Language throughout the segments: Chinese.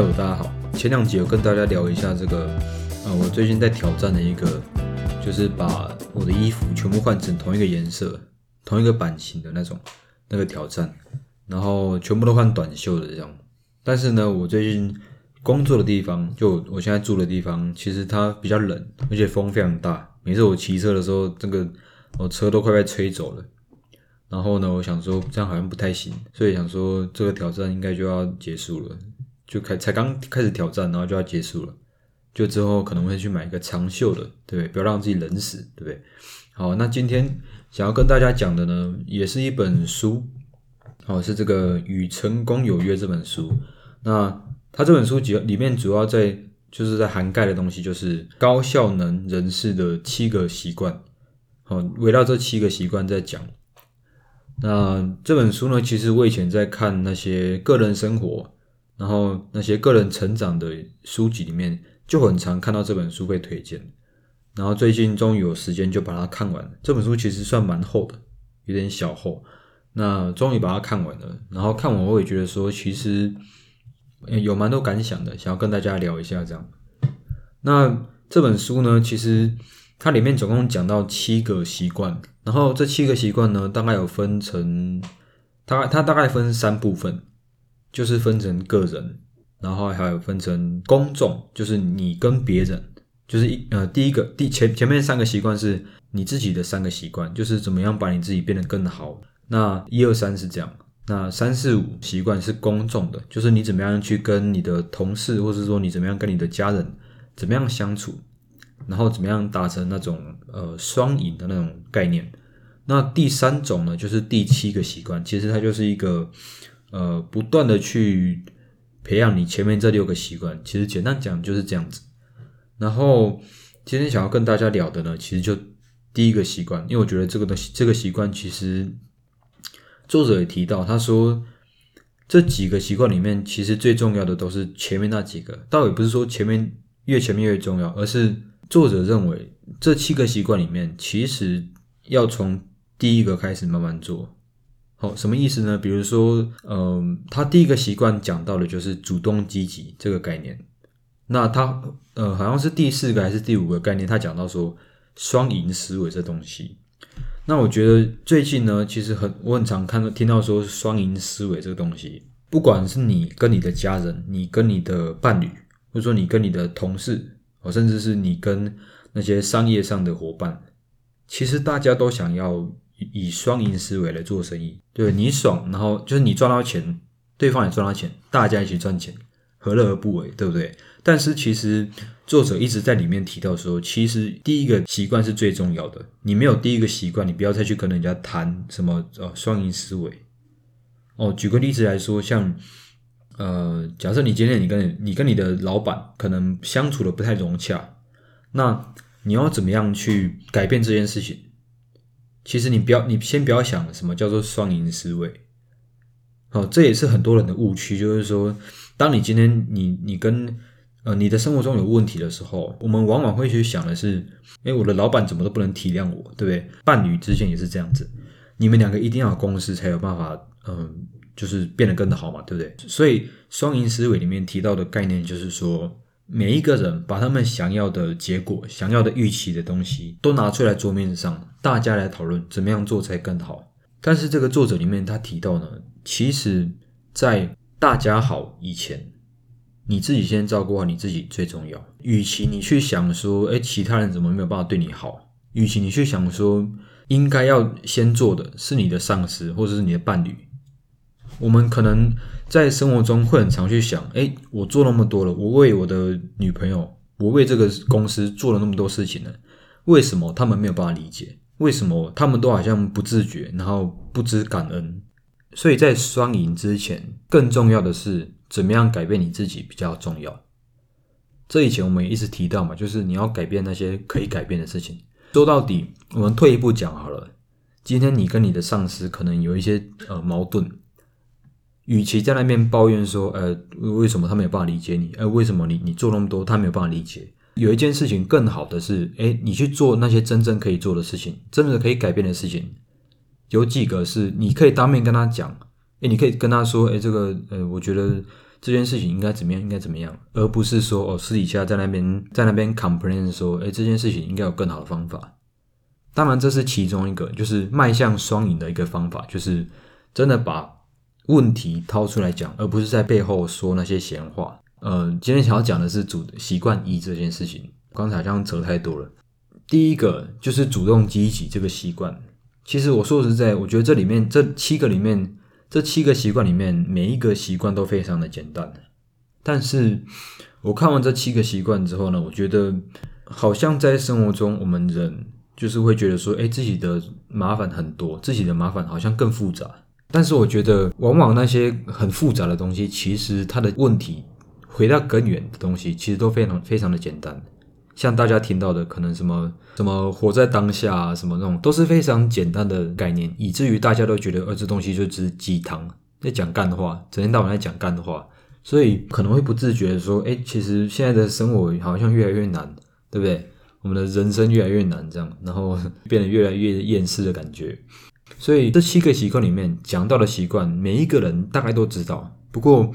大家好。前两集有跟大家聊一下这个，呃，我最近在挑战的一个，就是把我的衣服全部换成同一个颜色、同一个版型的那种那个挑战，然后全部都换短袖的这样。但是呢，我最近工作的地方，就我现在住的地方，其实它比较冷，而且风非常大。每次我骑车的时候，这个我车都快被吹走了。然后呢，我想说这样好像不太行，所以想说这个挑战应该就要结束了，就开才刚开始挑战，然后就要结束了，就之后可能会去买一个长袖的，对不？要让自己冷死，对不对？好，那今天想要跟大家讲的呢，也是一本书，好，是这个《与成功有约》这本书。那它这本书主要里面主要在就是在涵盖的东西，就是高效能人士的七个习惯，好，围绕这七个习惯在讲。那这本书呢？其实我以前在看那些个人生活，然后那些个人成长的书籍里面，就很常看到这本书被推荐。然后最近终于有时间就把它看完了。这本书其实算蛮厚的，有点小厚。那终于把它看完了。然后看完我也觉得说，其实有蛮多感想的，想要跟大家聊一下这样。那这本书呢，其实。它里面总共讲到七个习惯，然后这七个习惯呢，大概有分成，它它大概分三部分，就是分成个人，然后还有分成公众，就是你跟别人，就是一呃第一个第前前面三个习惯是你自己的三个习惯，就是怎么样把你自己变得更好。那一二三是这样，那三四五习惯是公众的，就是你怎么样去跟你的同事，或者说你怎么样跟你的家人怎么样相处。然后怎么样达成那种呃双赢的那种概念？那第三种呢，就是第七个习惯，其实它就是一个呃不断的去培养你前面这六个习惯。其实简单讲就是这样子。然后今天想要跟大家聊的呢，其实就第一个习惯，因为我觉得这个东西这个习惯其实作者也提到，他说这几个习惯里面，其实最重要的都是前面那几个。倒也不是说前面越前面越重要，而是。作者认为，这七个习惯里面，其实要从第一个开始慢慢做。好，什么意思呢？比如说，嗯，他第一个习惯讲到的就是主动积极这个概念。那他，呃，好像是第四个还是第五个概念，他讲到说双赢思维这东西。那我觉得最近呢，其实很我很常看到听到说双赢思维这个东西，不管是你跟你的家人，你跟你的伴侣，或者说你跟你的同事。哦，甚至是你跟那些商业上的伙伴，其实大家都想要以双赢思维来做生意，对你爽，然后就是你赚到钱，对方也赚到钱，大家一起赚钱，何乐而不为，对不对？但是其实作者一直在里面提到说，其实第一个习惯是最重要的，你没有第一个习惯，你不要再去跟人家谈什么呃双赢思维。哦，举个例子来说，像。呃，假设你今天你跟你跟你的老板可能相处的不太融洽，那你要怎么样去改变这件事情？其实你不要，你先不要想什么叫做双赢思维。好，这也是很多人的误区，就是说，当你今天你你跟呃你的生活中有问题的时候，我们往往会去想的是，哎，我的老板怎么都不能体谅我，对不对？伴侣之间也是这样子，你们两个一定要有共识才有办法，嗯。就是变得更好嘛，对不对？所以双赢思维里面提到的概念就是说，每一个人把他们想要的结果、想要的预期的东西都拿出来桌面上，大家来讨论怎么样做才更好。但是这个作者里面他提到呢，其实，在大家好以前，你自己先照顾好你自己最重要。与其你去想说，哎，其他人怎么没有办法对你好？与其你去想说，应该要先做的是你的上司或者是你的伴侣。我们可能在生活中会很常去想，哎，我做那么多了，我为我的女朋友，我为这个公司做了那么多事情了，为什么他们没有办法理解？为什么他们都好像不自觉，然后不知感恩？所以在双赢之前，更重要的是怎么样改变你自己比较重要。这以前我们也一直提到嘛，就是你要改变那些可以改变的事情。说到底，我们退一步讲好了，今天你跟你的上司可能有一些呃矛盾。与其在那边抱怨说，呃，为什么他没有办法理解你？呃，为什么你你做那么多，他没有办法理解？有一件事情更好的是，哎，你去做那些真正可以做的事情，真的可以改变的事情。有几个是你可以当面跟他讲，哎，你可以跟他说，哎，这个，呃，我觉得这件事情应该怎么样，应该怎么样，而不是说哦私底下在那边在那边 complain 说，哎，这件事情应该有更好的方法。当然，这是其中一个，就是迈向双赢的一个方法，就是真的把问题掏出来讲，而不是在背后说那些闲话。呃，今天想要讲的是主习惯一这件事情，刚才好像扯太多了。第一个就是主动积极这个习惯。其实我说实在，我觉得这里面这七个里面，这七个习惯里面，每一个习惯都非常的简单。但是我看完这七个习惯之后呢，我觉得好像在生活中，我们人就是会觉得说，哎，自己的麻烦很多，自己的麻烦好像更复杂。但是我觉得，往往那些很复杂的东西，其实它的问题回到根源的东西，其实都非常非常的简单。像大家听到的，可能什么什么活在当下啊，什么那种都是非常简单的概念，以至于大家都觉得，呃，这东西就只是鸡汤，在讲干的话，整天到晚在讲干的话，所以可能会不自觉的说，哎，其实现在的生活好像越来越难，对不对？我们的人生越来越难，这样，然后变得越来越厌世的感觉。所以这七个习惯里面讲到的习惯，每一个人大概都知道，不过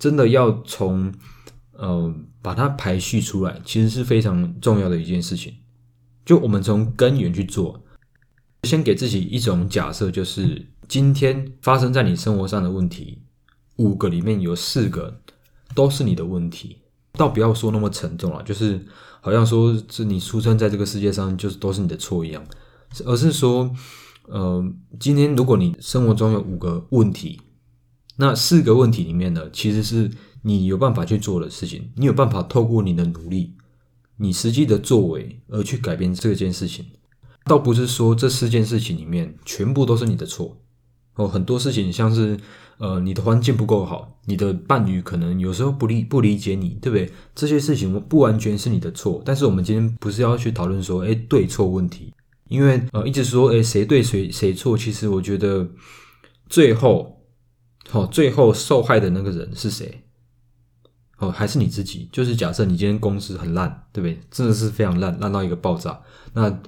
真的要从。呃，把它排序出来，其实是非常重要的一件事情。就我们从根源去做，先给自己一种假设，就是今天发生在你生活上的问题，五个里面有四个都是你的问题。倒不要说那么沉重了，就是好像说是你出生在这个世界上，就是都是你的错一样，而是说，呃，今天如果你生活中有五个问题，那四个问题里面呢，其实是。你有办法去做的事情，你有办法透过你的努力，你实际的作为而去改变这件事情，倒不是说这四件事情里面全部都是你的错哦。很多事情像是呃你的环境不够好，你的伴侣可能有时候不理不理解你，对不对？这些事情不完全是你的错，但是我们今天不是要去讨论说哎对错问题，因为呃一直说哎谁对谁谁错，其实我觉得最后好最后受害的那个人是谁？哦，还是你自己。就是假设你今天公司很烂，对不对？真的是非常烂，烂到一个爆炸。那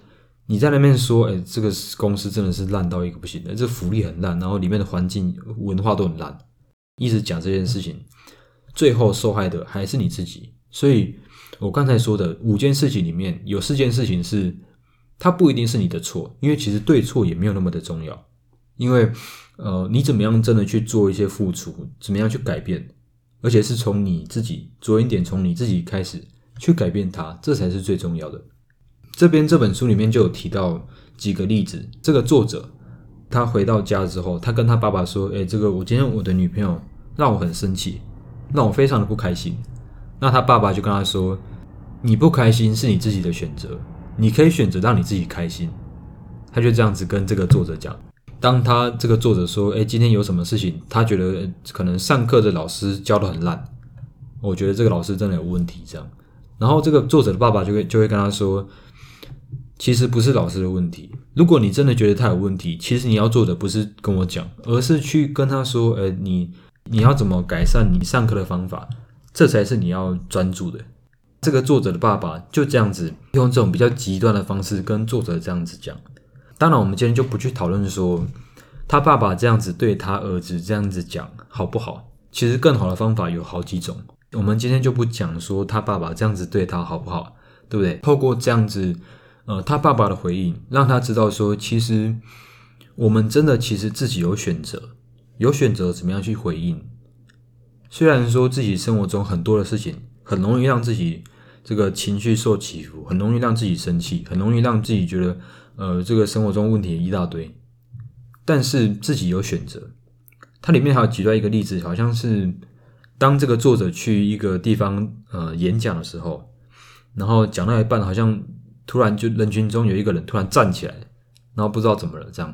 你在那边说，哎，这个公司真的是烂到一个不行的，这福利很烂，然后里面的环境文化都很烂，一直讲这件事情，最后受害的还是你自己。所以我刚才说的五件事情里面有四件事情是，它不一定是你的错，因为其实对错也没有那么的重要，因为呃，你怎么样真的去做一些付出，怎么样去改变。而且是从你自己着眼点，从你自己开始去改变它，这才是最重要的。这边这本书里面就有提到几个例子。这个作者他回到家之后，他跟他爸爸说：“哎，这个我今天我的女朋友让我很生气，让我非常的不开心。”那他爸爸就跟他说：“你不开心是你自己的选择，你可以选择让你自己开心。”他就这样子跟这个作者讲。当他这个作者说：“哎，今天有什么事情？他觉得可能上课的老师教的很烂，我觉得这个老师真的有问题。”这样，然后这个作者的爸爸就会就会跟他说：“其实不是老师的问题。如果你真的觉得他有问题，其实你要做的不是跟我讲，而是去跟他说：‘呃，你你要怎么改善你上课的方法？’这才是你要专注的。”这个作者的爸爸就这样子用这种比较极端的方式跟作者这样子讲。当然，我们今天就不去讨论说他爸爸这样子对他儿子这样子讲好不好。其实更好的方法有好几种。我们今天就不讲说他爸爸这样子对他好不好，对不对？透过这样子，呃，他爸爸的回应，让他知道说，其实我们真的其实自己有选择，有选择怎么样去回应。虽然说自己生活中很多的事情很容易让自己这个情绪受起伏，很容易让自己生气，很容易让自己觉得。呃，这个生活中问题一大堆，但是自己有选择。它里面还有举到一个例子，好像是当这个作者去一个地方呃演讲的时候，然后讲到一半，好像突然就人群中有一个人突然站起来，然后不知道怎么了这样，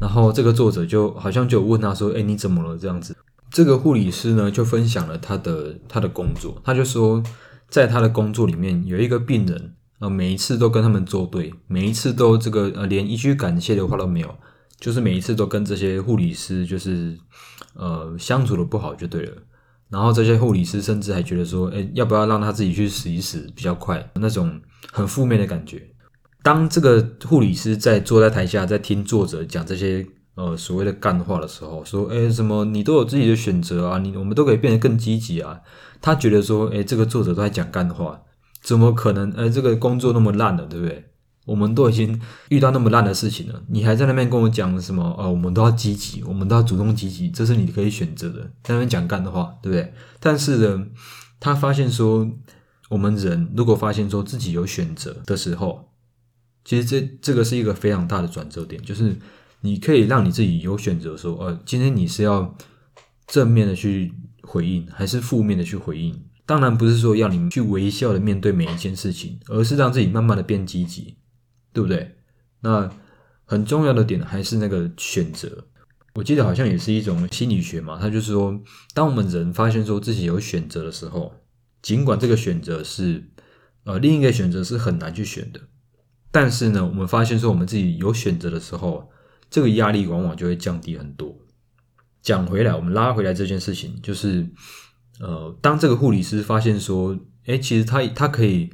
然后这个作者就好像就问他说：“哎，你怎么了？”这样子，这个护理师呢就分享了他的他的工作，他就说，在他的工作里面有一个病人。呃，每一次都跟他们作对，每一次都这个呃，连一句感谢的话都没有，就是每一次都跟这些护理师就是呃相处的不好就对了。然后这些护理师甚至还觉得说，哎，要不要让他自己去死一死比较快？那种很负面的感觉。当这个护理师在坐在台下在听作者讲这些呃所谓的干话的时候，说哎什么你都有自己的选择啊，你我们都可以变得更积极啊。他觉得说哎这个作者都在讲干话，怎么可能？哎这个工作那么烂了，对不对？我们都已经遇到那么烂的事情了，你还在那边跟我讲什么？呃，我们都要积极，我们都要主动积极，这是你可以选择的。在那边讲干的话，对不对？但是呢，他发现说，我们人如果发现说自己有选择的时候，其实这这个是一个非常大的转折点，就是你可以让你自己有选择，说，呃，今天你是要正面的去回应，还是负面的去回应？当然不是说要你去微笑的面对每一件事情，而是让自己慢慢的变积极。对不对？那很重要的点还是那个选择。我记得好像也是一种心理学嘛，他就是说，当我们人发现说自己有选择的时候，尽管这个选择是呃另一个选择是很难去选的，但是呢，我们发现说我们自己有选择的时候，这个压力往往就会降低很多。讲回来，我们拉回来这件事情，就是呃，当这个护理师发现说，哎，其实他他可以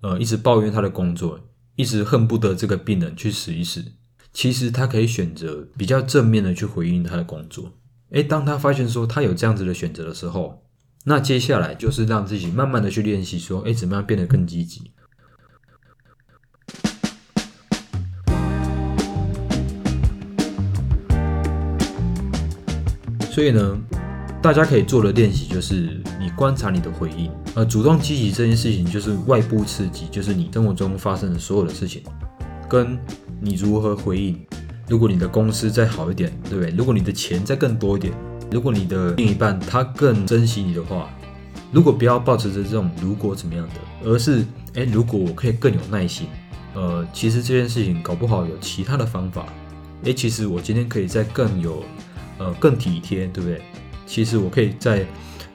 呃一直抱怨他的工作。一直恨不得这个病人去死一死，其实他可以选择比较正面的去回应他的工作。诶，当他发现说他有这样子的选择的时候，那接下来就是让自己慢慢的去练习，说，诶，怎么样变得更积极。所以呢，大家可以做的练习就是。你观察你的回应，呃，主动积极这件事情就是外部刺激，就是你生活中发生的所有的事情，跟你如何回应。如果你的公司再好一点，对不对？如果你的钱再更多一点，如果你的另一半他更珍惜你的话，如果不要抱持着这种如果怎么样的，而是哎，如果我可以更有耐心，呃，其实这件事情搞不好有其他的方法，哎，其实我今天可以再更有，呃，更体贴，对不对？其实我可以在。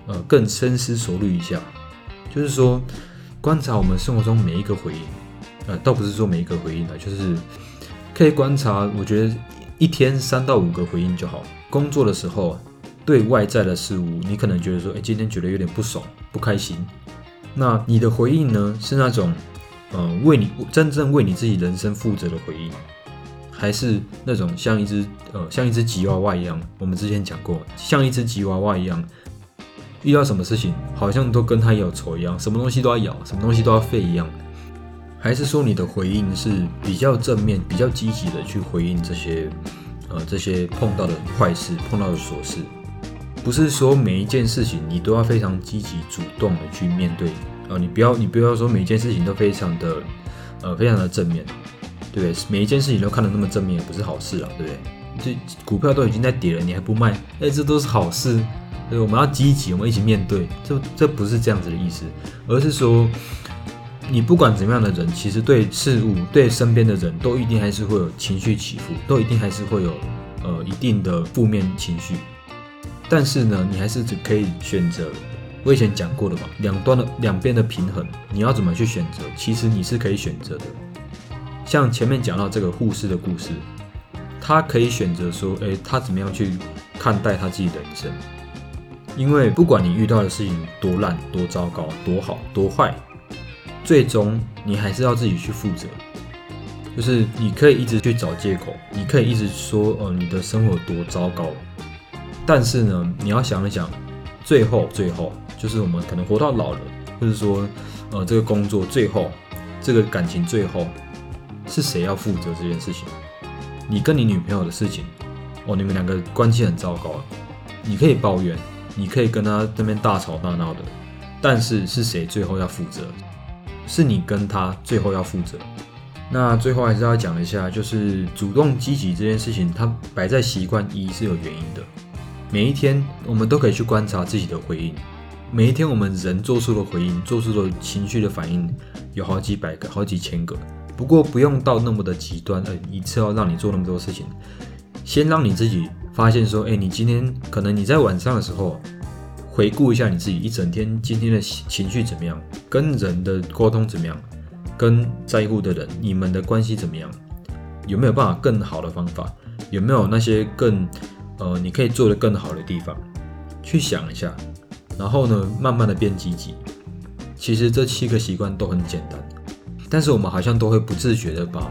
呃，更深思熟虑一下，就是说，观察我们生活中每一个回应，呃，倒不是说每一个回应啊，就是可以观察。我觉得一天三到五个回应就好。工作的时候，对外在的事物，你可能觉得说，哎，今天觉得有点不爽、不开心。那你的回应呢，是那种，呃，为你真正为你自己人生负责的回应，还是那种像一只呃，像一只吉娃娃一样？我们之前讲过，像一只吉娃娃一样。遇到什么事情，好像都跟他有仇一样，什么东西都要咬，什么东西都要废一样，还是说你的回应是比较正面、比较积极的去回应这些，呃，这些碰到的坏事、碰到的琐事？不是说每一件事情你都要非常积极、主动的去面对，呃，你不要，你不要说每一件事情都非常的，呃，非常的正面，对？每一件事情都看得那么正面，也不是好事啊，对不对？这股票都已经在跌了，你还不卖？哎，这都是好事。对，我们要积极，我们一起面对。这这不是这样子的意思，而是说，你不管怎么样的人，其实对事物、对身边的人都一定还是会有情绪起伏，都一定还是会有呃一定的负面情绪。但是呢，你还是只可以选择。我以前讲过的嘛，两端的两边的平衡，你要怎么去选择？其实你是可以选择的。像前面讲到这个护士的故事，他可以选择说，诶，他怎么样去看待他自己的人生。因为不管你遇到的事情多烂、多糟糕、多好、多坏，最终你还是要自己去负责。就是你可以一直去找借口，你可以一直说，呃，你的生活多糟糕。但是呢，你要想一想，最后最后，就是我们可能活到老了，或者说，呃，这个工作最后，这个感情最后，是谁要负责这件事情？你跟你女朋友的事情，哦，你们两个关系很糟糕，你可以抱怨。你可以跟他这边大吵大闹的，但是是谁最后要负责？是你跟他最后要负责。那最后还是要讲一下，就是主动积极这件事情，它摆在习惯一是有原因的。每一天我们都可以去观察自己的回应，每一天我们人做出的回应、做出的情绪的反应有好几百个、好几千个。不过不用到那么的极端，呃，一次要让你做那么多事情，先让你自己。发现说，哎，你今天可能你在晚上的时候回顾一下你自己一整天今天的情绪怎么样，跟人的沟通怎么样，跟在乎的人你们的关系怎么样，有没有办法更好的方法，有没有那些更呃你可以做的更好的地方，去想一下，然后呢，慢慢的变积极。其实这七个习惯都很简单，但是我们好像都会不自觉的把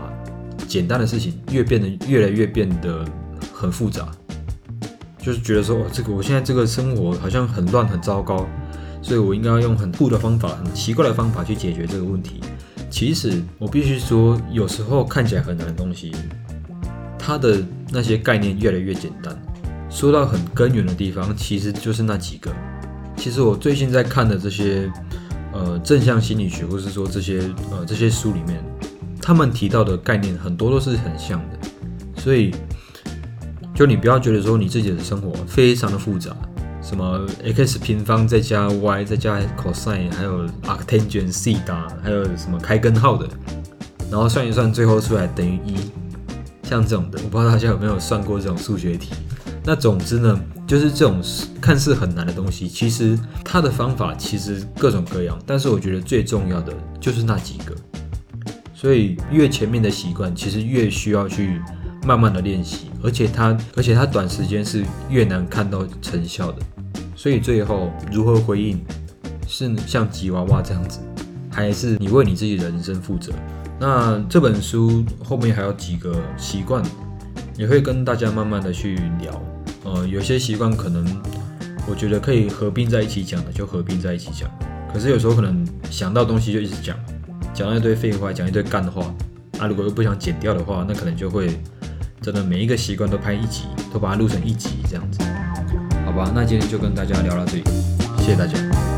简单的事情越变得越来越变得。很复杂，就是觉得说，哦，这个我现在这个生活好像很乱很糟糕，所以我应该要用很酷的方法、很奇怪的方法去解决这个问题。其实我必须说，有时候看起来很难的东西，它的那些概念越来越简单。说到很根源的地方，其实就是那几个。其实我最近在看的这些，呃，正向心理学，或是说这些呃这些书里面，他们提到的概念很多都是很像的。所以，就你不要觉得说你自己的生活非常的复杂，什么 x 平方再加 y 再加 cosine，还有 arctangent 西塔，还有什么开根号的，然后算一算，最后出来等于一，像这种的，我不知道大家有没有算过这种数学题。那总之呢，就是这种看似很难的东西，其实它的方法其实各种各样，但是我觉得最重要的就是那几个。所以越前面的习惯，其实越需要去慢慢的练习，而且它而且它短时间是越难看到成效的。所以最后如何回应，是像吉娃娃这样子，还是你为你自己的人生负责？那这本书后面还有几个习惯，也会跟大家慢慢的去聊。有些习惯可能我觉得可以合并在一起讲的，就合并在一起讲。可是有时候可能想到东西就一直讲，讲一堆废话，讲一堆干的话。啊，如果又不想剪掉的话，那可能就会真的每一个习惯都拍一集，都把它录成一集这样子。好吧，那今天就跟大家聊到这里，谢谢大家。